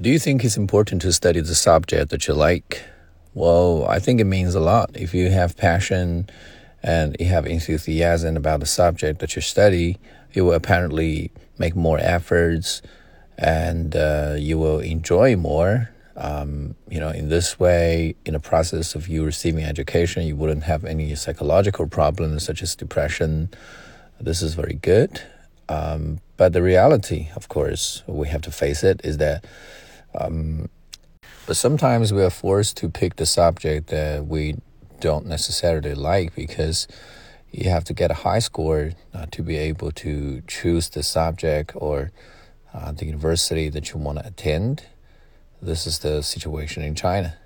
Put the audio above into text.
Do you think it's important to study the subject that you like? Well, I think it means a lot. If you have passion and you have enthusiasm about the subject that you study, you will apparently make more efforts and uh, you will enjoy more. Um, you know, in this way, in the process of you receiving education, you wouldn't have any psychological problems such as depression. This is very good. Um, but the reality, of course, we have to face it, is that um, but sometimes we are forced to pick the subject that we don't necessarily like because you have to get a high score uh, to be able to choose the subject or uh, the university that you want to attend. This is the situation in China.